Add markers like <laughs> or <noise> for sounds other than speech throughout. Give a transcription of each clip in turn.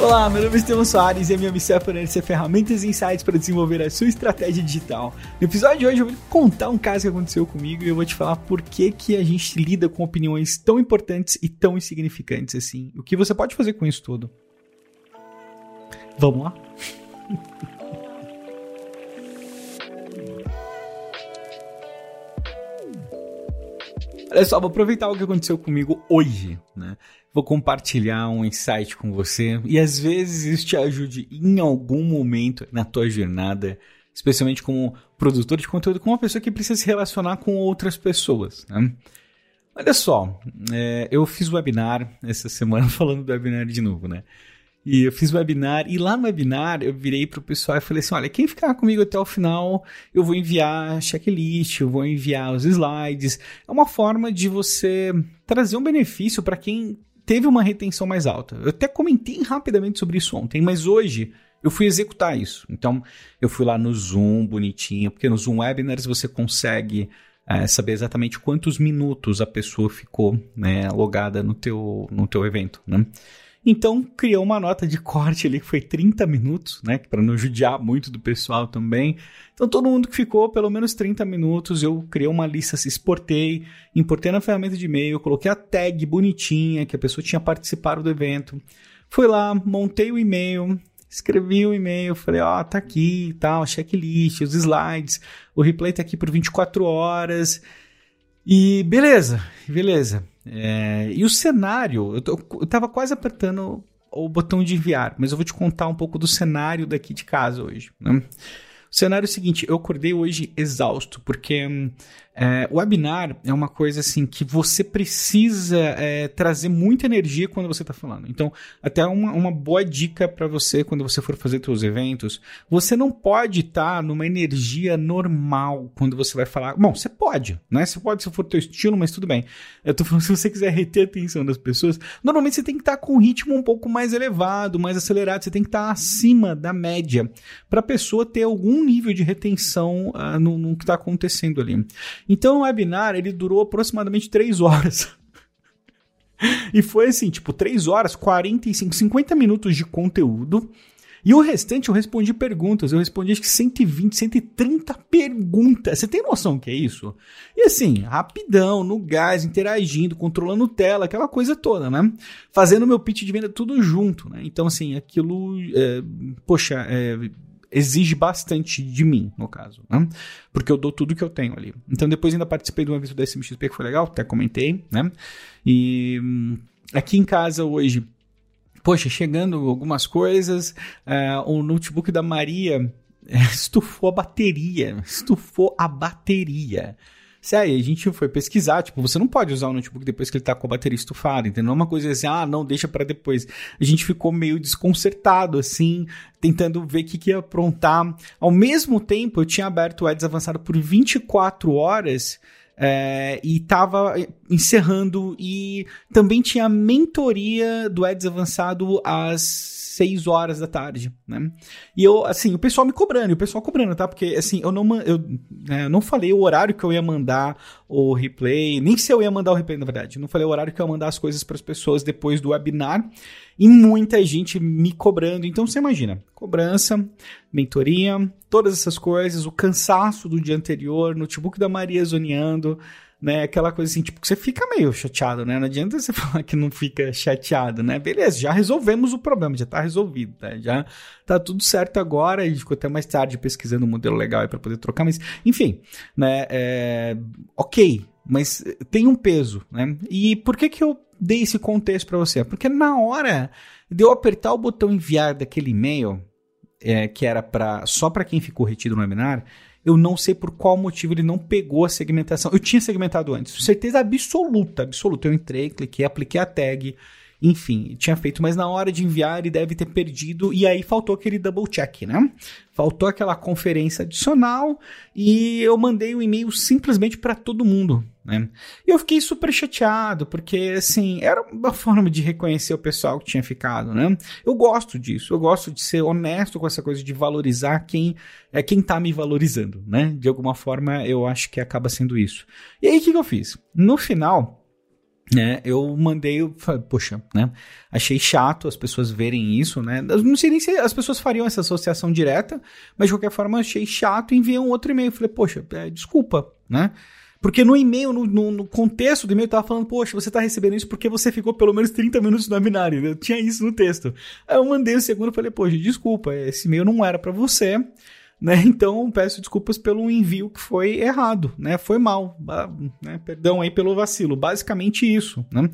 Olá, meu nome é Estevão Soares e a minha missão é fornecer ferramentas e insights para desenvolver a sua estratégia digital. No episódio de hoje eu vou contar um caso que aconteceu comigo e eu vou te falar por que, que a gente lida com opiniões tão importantes e tão insignificantes assim. O que você pode fazer com isso tudo. Vamos lá? <laughs> Olha só, vou aproveitar o que aconteceu comigo hoje, né? Vou compartilhar um insight com você e às vezes isso te ajude em algum momento na tua jornada, especialmente como produtor de conteúdo, como uma pessoa que precisa se relacionar com outras pessoas, né? Olha só, é, eu fiz webinar essa semana <laughs> falando do webinar de novo, né? E eu fiz webinar, e lá no webinar eu virei pro pessoal e falei assim: olha, quem ficar comigo até o final, eu vou enviar checklist, eu vou enviar os slides. É uma forma de você trazer um benefício para quem teve uma retenção mais alta. Eu até comentei rapidamente sobre isso ontem, mas hoje eu fui executar isso. Então, eu fui lá no Zoom, bonitinho, porque no Zoom Webinars você consegue é, saber exatamente quantos minutos a pessoa ficou né, logada no teu, no teu evento, né? Então criou uma nota de corte ali que foi 30 minutos, né? Para não judiar muito do pessoal também. Então todo mundo que ficou pelo menos 30 minutos, eu criei uma lista, se exportei, importei na ferramenta de e-mail, coloquei a tag bonitinha que a pessoa tinha participado do evento. Fui lá, montei o e-mail, escrevi o e-mail, falei, ó, oh, tá aqui, tal, checklist, os slides, o replay tá aqui por 24 horas. E beleza, beleza. É, e o cenário, eu, tô, eu tava quase apertando o botão de enviar, mas eu vou te contar um pouco do cenário daqui de casa hoje. Né? O cenário é o seguinte: eu acordei hoje exausto, porque é, o webinar é uma coisa assim que você precisa é, trazer muita energia quando você está falando. Então, até uma, uma boa dica para você quando você for fazer seus eventos, você não pode estar tá numa energia normal quando você vai falar. Bom, você pode, né? Você pode se for teu estilo, mas tudo bem. Eu tô falando <laughs> se você quiser reter a atenção das pessoas, normalmente você tem que estar tá com um ritmo um pouco mais elevado, mais acelerado. Você tem que estar tá acima da média para a pessoa ter algum nível de retenção uh, no, no que está acontecendo ali. Então o webinar ele durou aproximadamente 3 horas. <laughs> e foi assim, tipo, 3 horas, 45, 50 minutos de conteúdo. E o restante eu respondi perguntas. Eu respondi acho que 120, 130 perguntas. Você tem noção que é isso? E assim, rapidão, no gás, interagindo, controlando tela, aquela coisa toda, né? Fazendo meu pitch de venda tudo junto, né? Então, assim, aquilo. É, poxa, é, exige bastante de mim, no caso, né? Porque eu dou tudo que eu tenho ali. Então depois ainda participei de um evento da SMXP que foi legal, até comentei, né? E hum, aqui em casa hoje, poxa, chegando algumas coisas, uh, o notebook da Maria <laughs> estufou a bateria, estufou a bateria. Se aí a gente foi pesquisar, tipo, você não pode usar o notebook depois que ele tá com a bateria estufada, entendeu? Não é uma coisa assim, ah, não, deixa para depois. A gente ficou meio desconcertado, assim, tentando ver o que, que ia aprontar. Ao mesmo tempo, eu tinha aberto o Ads avançado por 24 horas. É, e estava encerrando e também tinha mentoria do Eds Avançado às 6 horas da tarde, né? E eu, assim, o pessoal me cobrando, o pessoal cobrando, tá? Porque, assim, eu não, eu, né, não falei o horário que eu ia mandar o replay, nem se eu ia mandar o replay, na verdade. Eu não falei o horário que eu ia mandar as coisas para as pessoas depois do webinar. E muita gente me cobrando. Então, você imagina, cobrança, mentoria, todas essas coisas, o cansaço do dia anterior, notebook da Maria zoneando, né? Aquela coisa assim, tipo, que você fica meio chateado, né? Não adianta você <laughs> falar que não fica chateado, né? Beleza, já resolvemos o problema, já tá resolvido, tá? Já tá tudo certo agora, e ficou até mais tarde pesquisando um modelo legal aí pra poder trocar, mas, enfim, né? É, ok, mas tem um peso, né? E por que que eu dei esse contexto para você? Porque na hora de eu apertar o botão enviar daquele e-mail, é, que era para só para quem ficou retido no webinar, eu não sei por qual motivo ele não pegou a segmentação. Eu tinha segmentado antes, certeza absoluta, absoluta. Eu entrei, cliquei, apliquei a tag, enfim, tinha feito, mas na hora de enviar ele deve ter perdido e aí faltou aquele double check, né? Faltou aquela conferência adicional e eu mandei o um e-mail simplesmente para todo mundo, né? E eu fiquei super chateado porque assim, era uma forma de reconhecer o pessoal que tinha ficado, né? Eu gosto disso, eu gosto de ser honesto com essa coisa de valorizar quem é quem tá me valorizando, né? De alguma forma eu acho que acaba sendo isso. E aí o que, que eu fiz? No final, né, eu mandei, poxa, né, achei chato as pessoas verem isso, né, não sei nem se as pessoas fariam essa associação direta, mas de qualquer forma achei chato e enviei um outro e-mail, falei, poxa, é, desculpa, né, porque no e-mail, no, no, no, contexto do e-mail, tava falando, poxa, você tá recebendo isso porque você ficou pelo menos 30 minutos no webinar, eu tinha isso no texto. Aí eu mandei o segundo e falei, poxa, desculpa, esse e-mail não era para você, né? <laughs> Então peço desculpas pelo envio que foi errado, né? Foi mal, né? Perdão aí pelo vacilo, basicamente isso, né?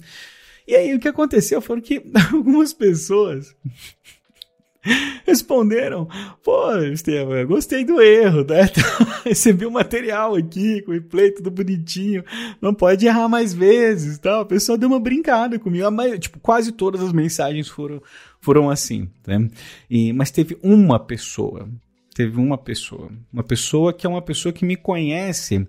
E aí o que aconteceu foi que <laughs> algumas pessoas <laughs> responderam: Pô, Estevam, eu gostei do erro, né? <laughs> Recebi o um material aqui com o replay tudo bonitinho, não pode errar mais vezes, tal. A pessoa deu uma brincada comigo, tipo, quase todas as mensagens foram, foram assim, né? E, mas teve uma pessoa teve uma pessoa. Uma pessoa que é uma pessoa que me conhece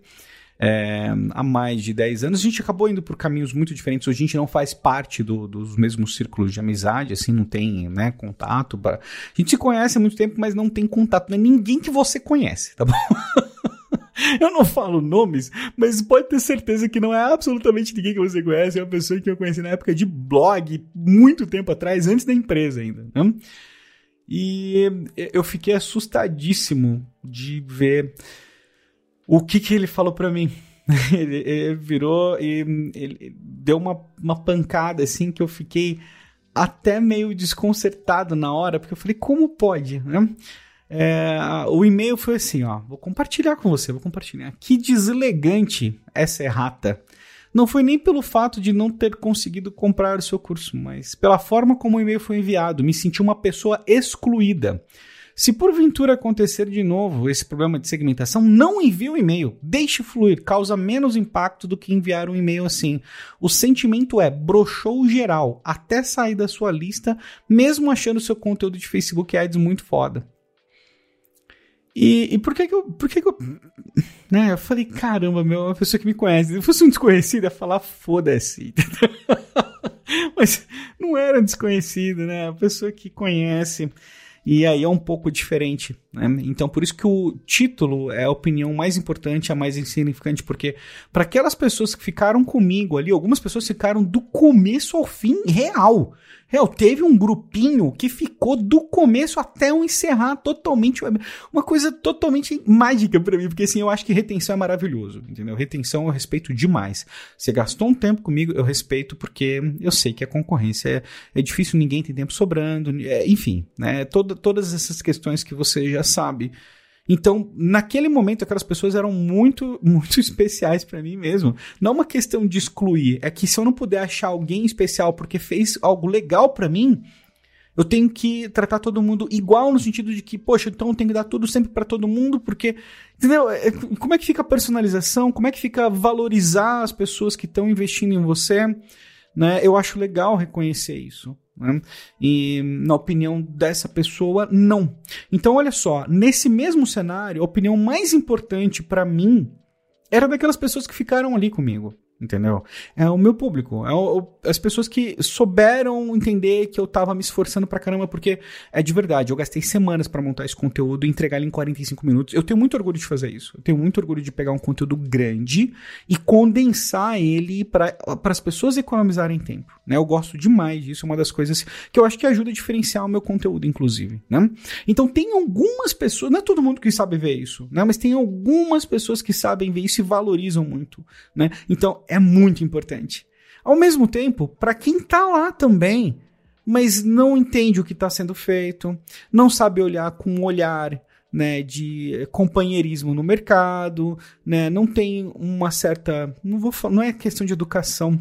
é, há mais de 10 anos. A gente acabou indo por caminhos muito diferentes. Hoje a gente não faz parte do, dos mesmos círculos de amizade, assim, não tem né, contato. Pra... A gente se conhece há muito tempo, mas não tem contato. Não é ninguém que você conhece, tá bom? <laughs> Eu não falo nomes, mas pode ter certeza que não é absolutamente ninguém que você conhece. É uma pessoa que eu conheci na época de blog, muito tempo atrás, antes da empresa ainda. Né? E eu fiquei assustadíssimo de ver o que, que ele falou para mim. <laughs> ele, ele, virou e ele deu uma, uma pancada assim que eu fiquei até meio desconcertado na hora, porque eu falei, como pode, né? É, o e-mail foi assim, ó, vou compartilhar com você, vou compartilhar. Que deselegante essa errata. Não foi nem pelo fato de não ter conseguido comprar o seu curso, mas pela forma como o e-mail foi enviado. Me senti uma pessoa excluída. Se porventura acontecer de novo esse problema de segmentação, não envie o e-mail. Deixe fluir, causa menos impacto do que enviar um e-mail assim. O sentimento é broxou geral, até sair da sua lista, mesmo achando seu conteúdo de Facebook Ads muito foda. E, e por que que eu. Por que que eu. Né, eu falei, caramba, meu, uma pessoa que me conhece. Se fosse um desconhecido, ia falar foda-se. <laughs> Mas não era um desconhecido, né? A pessoa que conhece. E aí é um pouco diferente, né? Então, por isso que o título é a opinião mais importante, a mais insignificante, porque para aquelas pessoas que ficaram comigo ali, algumas pessoas ficaram do começo ao fim real. Real, teve um grupinho que ficou do começo até eu encerrar totalmente. Uma coisa totalmente mágica para mim, porque assim, eu acho que retenção é maravilhoso, entendeu? Retenção eu respeito demais. Você gastou um tempo comigo, eu respeito porque eu sei que a concorrência é, é difícil, ninguém tem tempo sobrando, é, enfim, né? Toda, todas essas questões que você já sabe. Então, naquele momento, aquelas pessoas eram muito, <laughs> muito especiais para mim mesmo. Não uma questão de excluir, é que se eu não puder achar alguém especial porque fez algo legal para mim, eu tenho que tratar todo mundo igual no sentido de que, poxa, então eu tenho que dar tudo sempre para todo mundo, porque, entendeu? É, como é que fica a personalização? Como é que fica valorizar as pessoas que estão investindo em você? Né? Eu acho legal reconhecer isso. Né? E na opinião dessa pessoa, não. Então, olha só, nesse mesmo cenário, a opinião mais importante para mim era daquelas pessoas que ficaram ali comigo entendeu? É o meu público, é o, as pessoas que souberam entender que eu tava me esforçando pra caramba, porque é de verdade, eu gastei semanas para montar esse conteúdo e entregar ele em 45 minutos. Eu tenho muito orgulho de fazer isso. Eu tenho muito orgulho de pegar um conteúdo grande e condensar ele para as pessoas economizarem tempo, né? Eu gosto demais disso, é uma das coisas que eu acho que ajuda a diferenciar o meu conteúdo, inclusive, né? Então tem algumas pessoas, não é todo mundo que sabe ver isso, né? Mas tem algumas pessoas que sabem ver isso e valorizam muito, né? Então é muito importante. Ao mesmo tempo, para quem está lá também, mas não entende o que está sendo feito, não sabe olhar com um olhar né, de companheirismo no mercado, né, não tem uma certa, não vou não é questão de educação,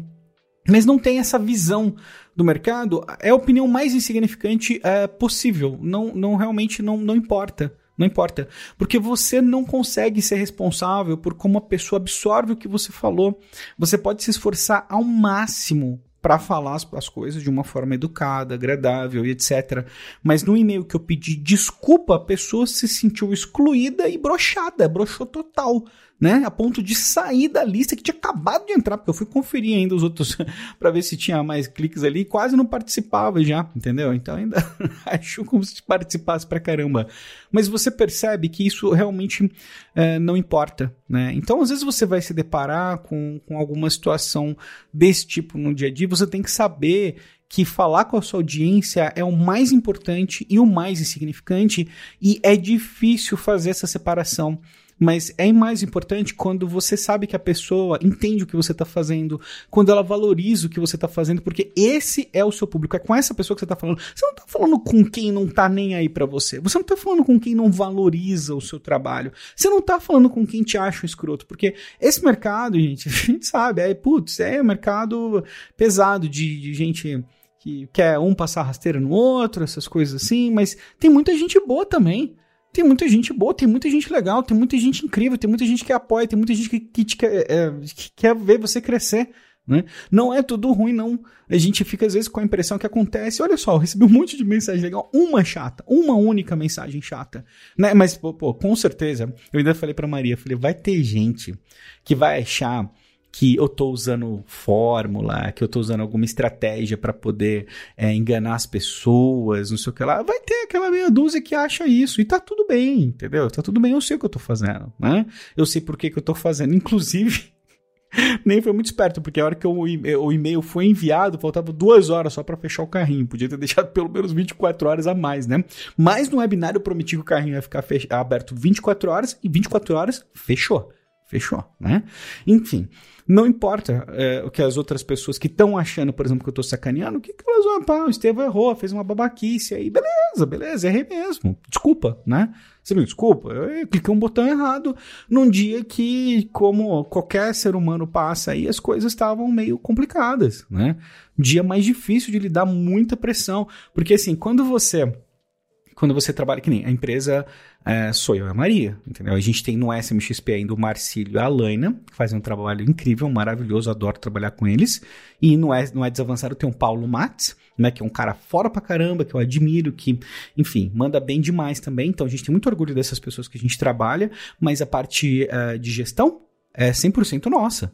mas não tem essa visão do mercado, é a opinião mais insignificante é, possível, não, não realmente não, não importa. Não importa. Porque você não consegue ser responsável por como a pessoa absorve o que você falou. Você pode se esforçar ao máximo para falar as, as, coisas de uma forma educada, agradável e etc. Mas no e-mail que eu pedi desculpa, a pessoa se sentiu excluída e brochada, brochou total. Né? A ponto de sair da lista que tinha acabado de entrar, porque eu fui conferir ainda os outros <laughs> para ver se tinha mais cliques ali e quase não participava já, entendeu? Então ainda <laughs> acho como se participasse pra caramba. Mas você percebe que isso realmente é, não importa, né? Então às vezes você vai se deparar com, com alguma situação desse tipo no dia a dia, você tem que saber que falar com a sua audiência é o mais importante e o mais insignificante, e é difícil fazer essa separação. Mas é mais importante quando você sabe que a pessoa entende o que você está fazendo, quando ela valoriza o que você está fazendo, porque esse é o seu público, é com essa pessoa que você está falando. Você não está falando com quem não está nem aí para você. Você não está falando com quem não valoriza o seu trabalho. Você não está falando com quem te acha um escroto, porque esse mercado, gente, <laughs> a gente sabe, é, putz, é um mercado pesado de, de gente que quer um passar rasteira no outro, essas coisas assim, mas tem muita gente boa também tem muita gente boa, tem muita gente legal, tem muita gente incrível, tem muita gente que apoia, tem muita gente que, que, te, é, é, que quer ver você crescer. Né? Não é tudo ruim, não. A gente fica às vezes com a impressão que acontece. Olha só, eu recebi um monte de mensagem legal, uma chata, uma única mensagem chata, né? Mas pô, pô com certeza, eu ainda falei para Maria, falei, vai ter gente que vai achar que eu estou usando fórmula, que eu estou usando alguma estratégia para poder é, enganar as pessoas, não sei o que lá. Vai ter aquela meia dúzia que acha isso. E tá tudo bem, entendeu? Tá tudo bem, eu sei o que eu estou fazendo, né? Eu sei por que, que eu estou fazendo. <laughs> Inclusive, nem foi muito esperto, porque a hora que o, o e-mail foi enviado, faltava duas horas só para fechar o carrinho. Podia ter deixado pelo menos 24 horas a mais, né? Mas no webinar eu prometi que o carrinho ia ficar aberto 24 horas e 24 horas fechou. Fechou, né? Enfim. Não importa é, o que as outras pessoas que estão achando, por exemplo, que eu estou sacaneando, o que, que elas vão, pá, o Estevão errou, fez uma babaquice aí, beleza, beleza, errei mesmo, desculpa, né? Você me desculpa, eu cliquei um botão errado num dia que, como qualquer ser humano passa aí, as coisas estavam meio complicadas, né? dia mais difícil de lidar, muita pressão, porque assim, quando você quando você trabalha, que nem a empresa é, sou eu e a Maria, entendeu? A gente tem no SMXP ainda o Marcílio e a Alaina, que fazem um trabalho incrível, maravilhoso, adoro trabalhar com eles. E no, no Eds Avançado tem o Paulo Matos, né, que é um cara fora pra caramba, que eu admiro, que, enfim, manda bem demais também. Então a gente tem muito orgulho dessas pessoas que a gente trabalha, mas a parte uh, de gestão é 100% nossa.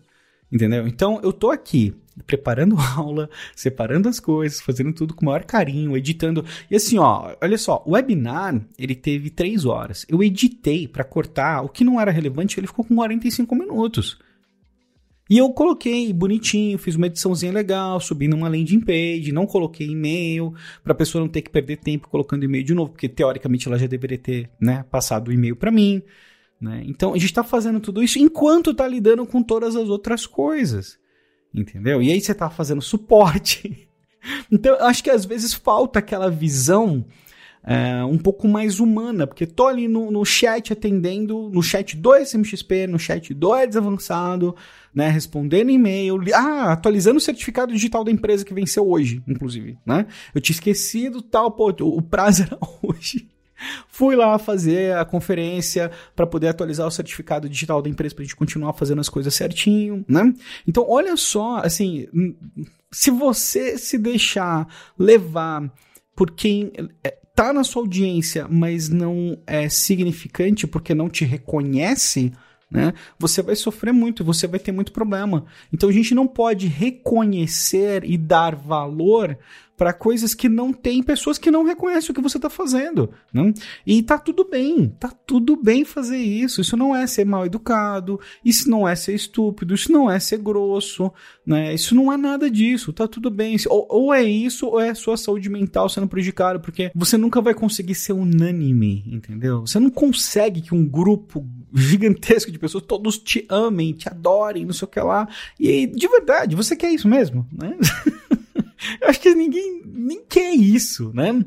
Entendeu? Então eu tô aqui preparando <laughs> aula, separando as coisas, fazendo tudo com o maior carinho, editando. E assim, ó, olha só, o webinar, ele teve três horas. Eu editei para cortar o que não era relevante, ele ficou com 45 minutos. E eu coloquei bonitinho, fiz uma ediçãozinha legal, subi numa landing page, não coloquei e-mail, para a pessoa não ter que perder tempo colocando e-mail de novo, porque teoricamente ela já deveria ter, né, passado o e-mail para mim. Né? Então a gente está fazendo tudo isso enquanto está lidando com todas as outras coisas. Entendeu? E aí você está fazendo suporte. <laughs> então eu acho que às vezes falta aquela visão é, um pouco mais humana, porque tô ali no, no chat atendendo, no chat do SMXP, no chat do Eds Avançado, né, respondendo e-mail, ah, atualizando o certificado digital da empresa que venceu hoje, inclusive, né? Eu tinha esquecido tal, pô, o prazo era <laughs> hoje. Fui lá fazer a conferência para poder atualizar o certificado digital da empresa para a gente continuar fazendo as coisas certinho, né? Então, olha só, assim, se você se deixar levar por quem é, tá na sua audiência, mas não é significante porque não te reconhece, né? Você vai sofrer muito, você vai ter muito problema. Então a gente não pode reconhecer e dar valor para coisas que não tem pessoas que não reconhecem o que você está fazendo. Né? E tá tudo bem, tá tudo bem fazer isso. Isso não é ser mal educado, isso não é ser estúpido, isso não é ser grosso, né? Isso não é nada disso, tá tudo bem. Ou, ou é isso, ou é a sua saúde mental sendo prejudicada, porque você nunca vai conseguir ser unânime, entendeu? Você não consegue que um grupo gigantesco de pessoas todos te amem, te adorem, não sei o que lá. E de verdade, você quer isso mesmo, né? <laughs> Eu acho que ninguém nem quer isso, né?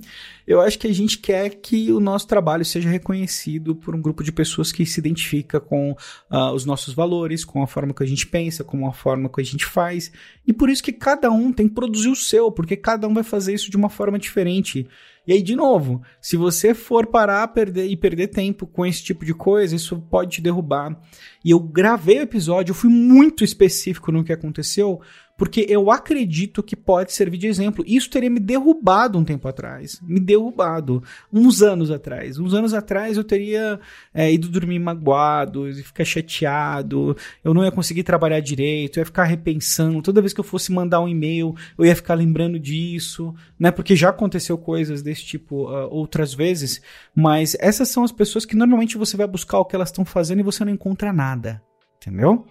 Eu acho que a gente quer que o nosso trabalho seja reconhecido por um grupo de pessoas que se identifica com uh, os nossos valores, com a forma que a gente pensa, com a forma que a gente faz. E por isso que cada um tem que produzir o seu, porque cada um vai fazer isso de uma forma diferente. E aí, de novo, se você for parar perder, e perder tempo com esse tipo de coisa, isso pode te derrubar. E eu gravei o episódio, eu fui muito específico no que aconteceu, porque eu acredito que pode servir de exemplo. Isso teria me derrubado um tempo atrás, me derrubado uns anos atrás. Uns anos atrás eu teria é, ido dormir magoado, ficar chateado, eu não ia conseguir trabalhar direito, eu ia ficar repensando. Toda vez que eu fosse mandar um e-mail, eu ia ficar lembrando disso, né? Porque já aconteceu coisas desse tipo uh, outras vezes. Mas essas são as pessoas que normalmente você vai buscar o que elas estão fazendo e você não encontra nada, entendeu?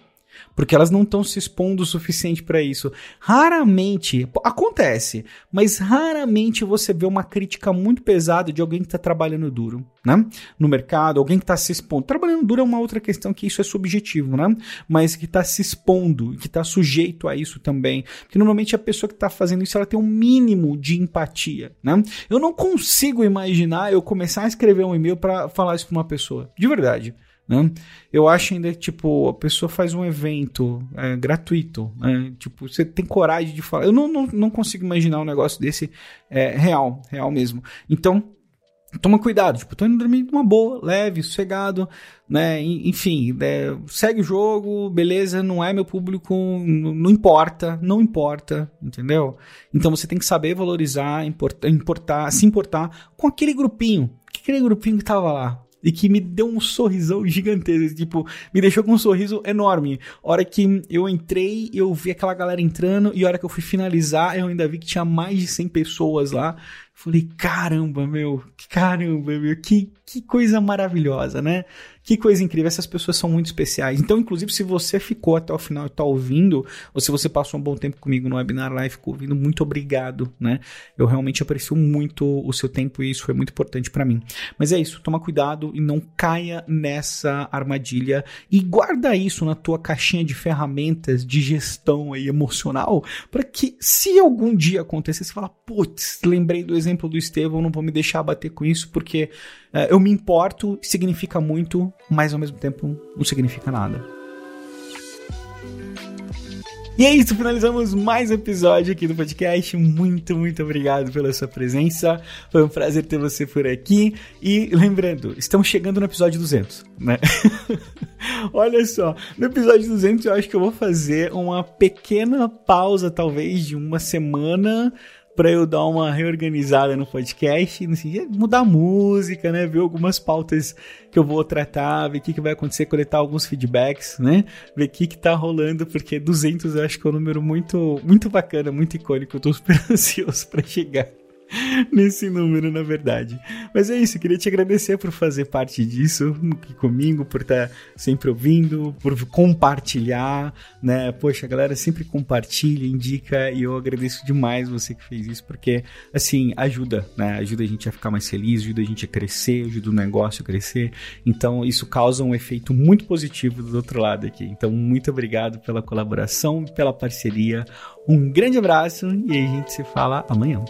Porque elas não estão se expondo o suficiente para isso. Raramente, acontece, mas raramente você vê uma crítica muito pesada de alguém que está trabalhando duro, né? No mercado, alguém que está se expondo. Trabalhando duro é uma outra questão que isso é subjetivo, né? Mas que está se expondo, que está sujeito a isso também. Porque normalmente a pessoa que está fazendo isso, ela tem um mínimo de empatia, né? Eu não consigo imaginar eu começar a escrever um e-mail para falar isso para uma pessoa. De verdade. Né? Eu acho ainda tipo, a pessoa faz um evento é, gratuito, né? tipo, você tem coragem de falar. Eu não, não, não consigo imaginar um negócio desse é, real, real mesmo. Então, toma cuidado, tipo, tô indo dormir de uma boa, leve, sossegado, né? Enfim, é, segue o jogo, beleza, não é meu público, não importa, não importa, entendeu? Então você tem que saber valorizar, importar, importar se importar com aquele grupinho, aquele grupinho que tava lá, e que me deu um sorrisão <laughs> gigantesco, tipo, me deixou com um sorriso enorme. Hora que eu entrei, eu vi aquela galera entrando e hora que eu fui finalizar, eu ainda vi que tinha mais de 100 pessoas lá. Falei, caramba, meu, caramba, meu, que, que coisa maravilhosa, né? Que coisa incrível, essas pessoas são muito especiais. Então, inclusive, se você ficou até o final e está ouvindo, ou se você passou um bom tempo comigo no webinar live, ficou ouvindo, muito obrigado, né? Eu realmente aprecio muito o seu tempo e isso foi muito importante para mim. Mas é isso, toma cuidado e não caia nessa armadilha e guarda isso na tua caixinha de ferramentas de gestão aí emocional, para que se algum dia acontecer, você fala, putz, lembrei do exemplo do Estevão, não vou me deixar bater com isso porque uh, eu me importo, significa muito, mas ao mesmo tempo não significa nada. E é isso, finalizamos mais um episódio aqui do podcast. Muito, muito obrigado pela sua presença. Foi um prazer ter você por aqui. E lembrando, estamos chegando no episódio 200, né? <laughs> Olha só, no episódio 200 eu acho que eu vou fazer uma pequena pausa, talvez de uma semana para eu dar uma reorganizada no podcast, assim, mudar a música, né? Ver algumas pautas que eu vou tratar, ver o que, que vai acontecer, coletar alguns feedbacks, né? Ver o que, que tá rolando, porque 200 eu acho que é um número muito, muito bacana, muito icônico. Eu tô super <laughs> ansioso para chegar. <laughs> nesse número, na verdade. Mas é isso, queria te agradecer por fazer parte disso aqui comigo, por estar tá sempre ouvindo, por compartilhar, né? Poxa, a galera sempre compartilha, indica e eu agradeço demais você que fez isso, porque assim, ajuda, né? Ajuda a gente a ficar mais feliz, ajuda a gente a crescer, ajuda o negócio a crescer. Então, isso causa um efeito muito positivo do outro lado aqui. Então, muito obrigado pela colaboração, pela parceria. Um grande abraço e a gente se fala amanhã.